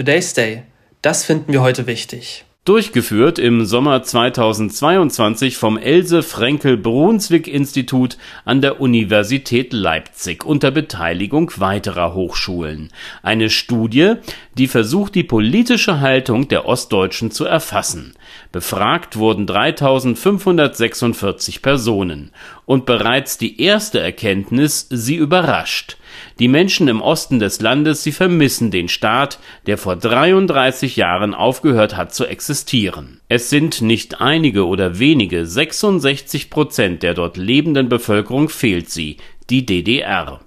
Today's Day. Das finden wir heute wichtig. Durchgeführt im Sommer 2022 vom Else Frenkel Brunswick Institut an der Universität Leipzig unter Beteiligung weiterer Hochschulen. Eine Studie, die versucht, die politische Haltung der Ostdeutschen zu erfassen. Befragt wurden 3546 Personen. Und bereits die erste Erkenntnis sie überrascht. Die Menschen im Osten des Landes, sie vermissen den Staat, der vor 33 Jahren aufgehört hat zu existieren. Es sind nicht einige oder wenige, 66 Prozent der dort lebenden Bevölkerung fehlt sie, die DDR.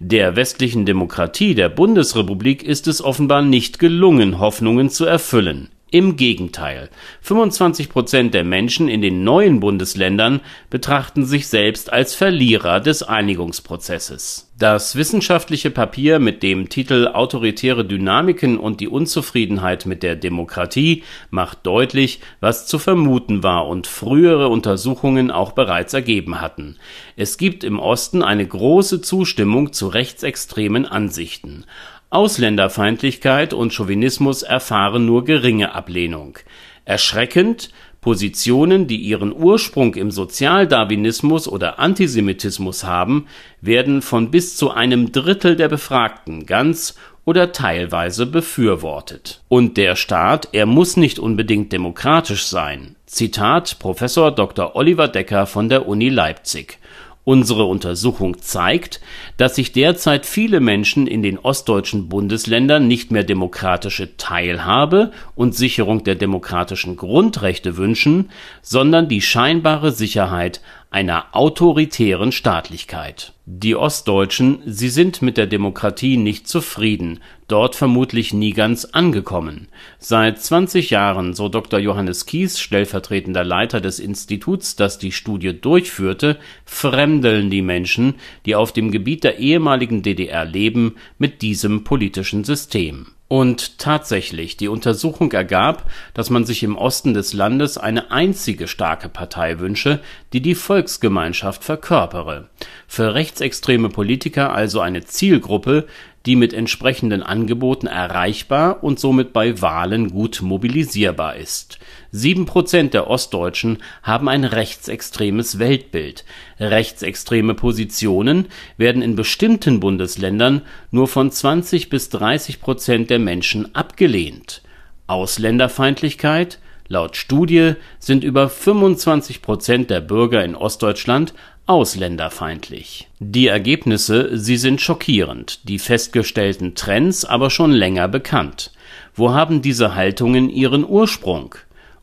Der westlichen Demokratie der Bundesrepublik ist es offenbar nicht gelungen, Hoffnungen zu erfüllen. Im Gegenteil, 25 Prozent der Menschen in den neuen Bundesländern betrachten sich selbst als Verlierer des Einigungsprozesses. Das wissenschaftliche Papier mit dem Titel Autoritäre Dynamiken und die Unzufriedenheit mit der Demokratie macht deutlich, was zu vermuten war und frühere Untersuchungen auch bereits ergeben hatten. Es gibt im Osten eine große Zustimmung zu rechtsextremen Ansichten. Ausländerfeindlichkeit und Chauvinismus erfahren nur geringe Ablehnung. Erschreckend, Positionen, die ihren Ursprung im Sozialdarwinismus oder Antisemitismus haben, werden von bis zu einem Drittel der Befragten ganz oder teilweise befürwortet. Und der Staat, er muss nicht unbedingt demokratisch sein. Zitat Professor Dr. Oliver Decker von der Uni Leipzig. Unsere Untersuchung zeigt, dass sich derzeit viele Menschen in den ostdeutschen Bundesländern nicht mehr demokratische Teilhabe und Sicherung der demokratischen Grundrechte wünschen, sondern die scheinbare Sicherheit einer autoritären Staatlichkeit. Die Ostdeutschen, sie sind mit der Demokratie nicht zufrieden, dort vermutlich nie ganz angekommen. Seit 20 Jahren, so Dr. Johannes Kies, stellvertretender Leiter des Instituts, das die Studie durchführte, fremdeln die Menschen, die auf dem Gebiet der ehemaligen DDR leben, mit diesem politischen System und tatsächlich, die Untersuchung ergab, dass man sich im Osten des Landes eine einzige starke Partei wünsche, die die Volksgemeinschaft verkörpere. Für rechtsextreme Politiker also eine Zielgruppe, die mit entsprechenden Angeboten erreichbar und somit bei Wahlen gut mobilisierbar ist. Sieben Prozent der Ostdeutschen haben ein rechtsextremes Weltbild. Rechtsextreme Positionen werden in bestimmten Bundesländern nur von 20 bis 30 Prozent der Menschen abgelehnt. Ausländerfeindlichkeit Laut Studie sind über 25 Prozent der Bürger in Ostdeutschland ausländerfeindlich. Die Ergebnisse, sie sind schockierend, die festgestellten Trends aber schon länger bekannt. Wo haben diese Haltungen ihren Ursprung?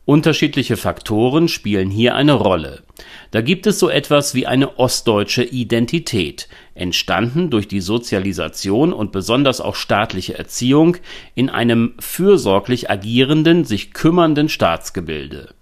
Unterschiedliche Faktoren spielen hier eine Rolle. Da gibt es so etwas wie eine ostdeutsche Identität, entstanden durch die Sozialisation und besonders auch staatliche Erziehung in einem fürsorglich agierenden, sich kümmernden Staatsgebilde.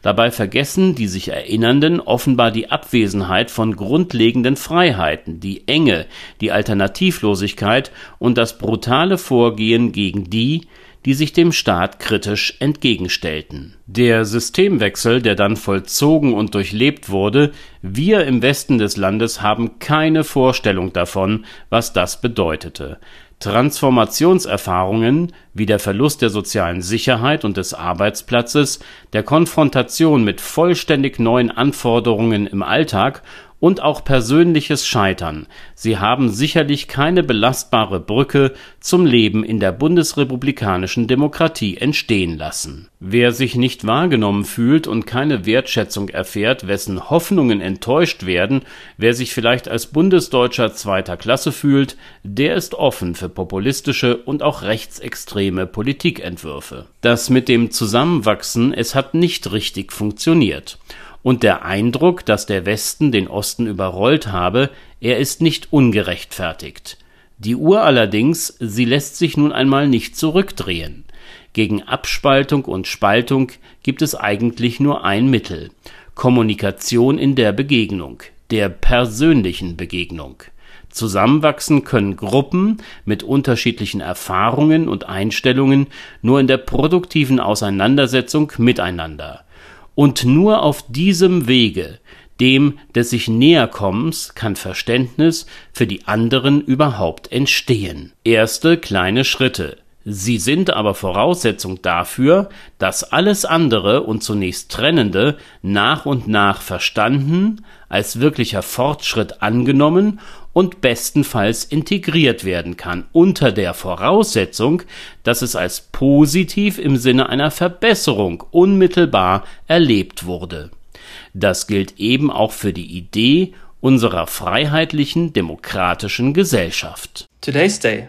Dabei vergessen die sich Erinnernden offenbar die Abwesenheit von grundlegenden Freiheiten, die Enge, die Alternativlosigkeit und das brutale Vorgehen gegen die, die sich dem Staat kritisch entgegenstellten. Der Systemwechsel, der dann vollzogen und durchlebt wurde, wir im Westen des Landes haben keine Vorstellung davon, was das bedeutete. Transformationserfahrungen wie der Verlust der sozialen Sicherheit und des Arbeitsplatzes, der Konfrontation mit vollständig neuen Anforderungen im Alltag und auch persönliches Scheitern. Sie haben sicherlich keine belastbare Brücke zum Leben in der bundesrepublikanischen Demokratie entstehen lassen. Wer sich nicht wahrgenommen fühlt und keine Wertschätzung erfährt, wessen Hoffnungen enttäuscht werden, wer sich vielleicht als Bundesdeutscher zweiter Klasse fühlt, der ist offen für populistische und auch rechtsextreme Politikentwürfe. Das mit dem Zusammenwachsen, es hat nicht richtig funktioniert und der Eindruck, dass der Westen den Osten überrollt habe, er ist nicht ungerechtfertigt. Die Uhr allerdings, sie lässt sich nun einmal nicht zurückdrehen. Gegen Abspaltung und Spaltung gibt es eigentlich nur ein Mittel Kommunikation in der Begegnung, der persönlichen Begegnung. Zusammenwachsen können Gruppen mit unterschiedlichen Erfahrungen und Einstellungen nur in der produktiven Auseinandersetzung miteinander. Und nur auf diesem Wege, dem des sich Näherkommens, kann Verständnis für die anderen überhaupt entstehen. Erste kleine Schritte. Sie sind aber Voraussetzung dafür, dass alles andere und zunächst Trennende nach und nach verstanden, als wirklicher Fortschritt angenommen und bestenfalls integriert werden kann, unter der Voraussetzung, dass es als positiv im Sinne einer Verbesserung unmittelbar erlebt wurde. Das gilt eben auch für die Idee unserer freiheitlichen demokratischen Gesellschaft. Today's Day,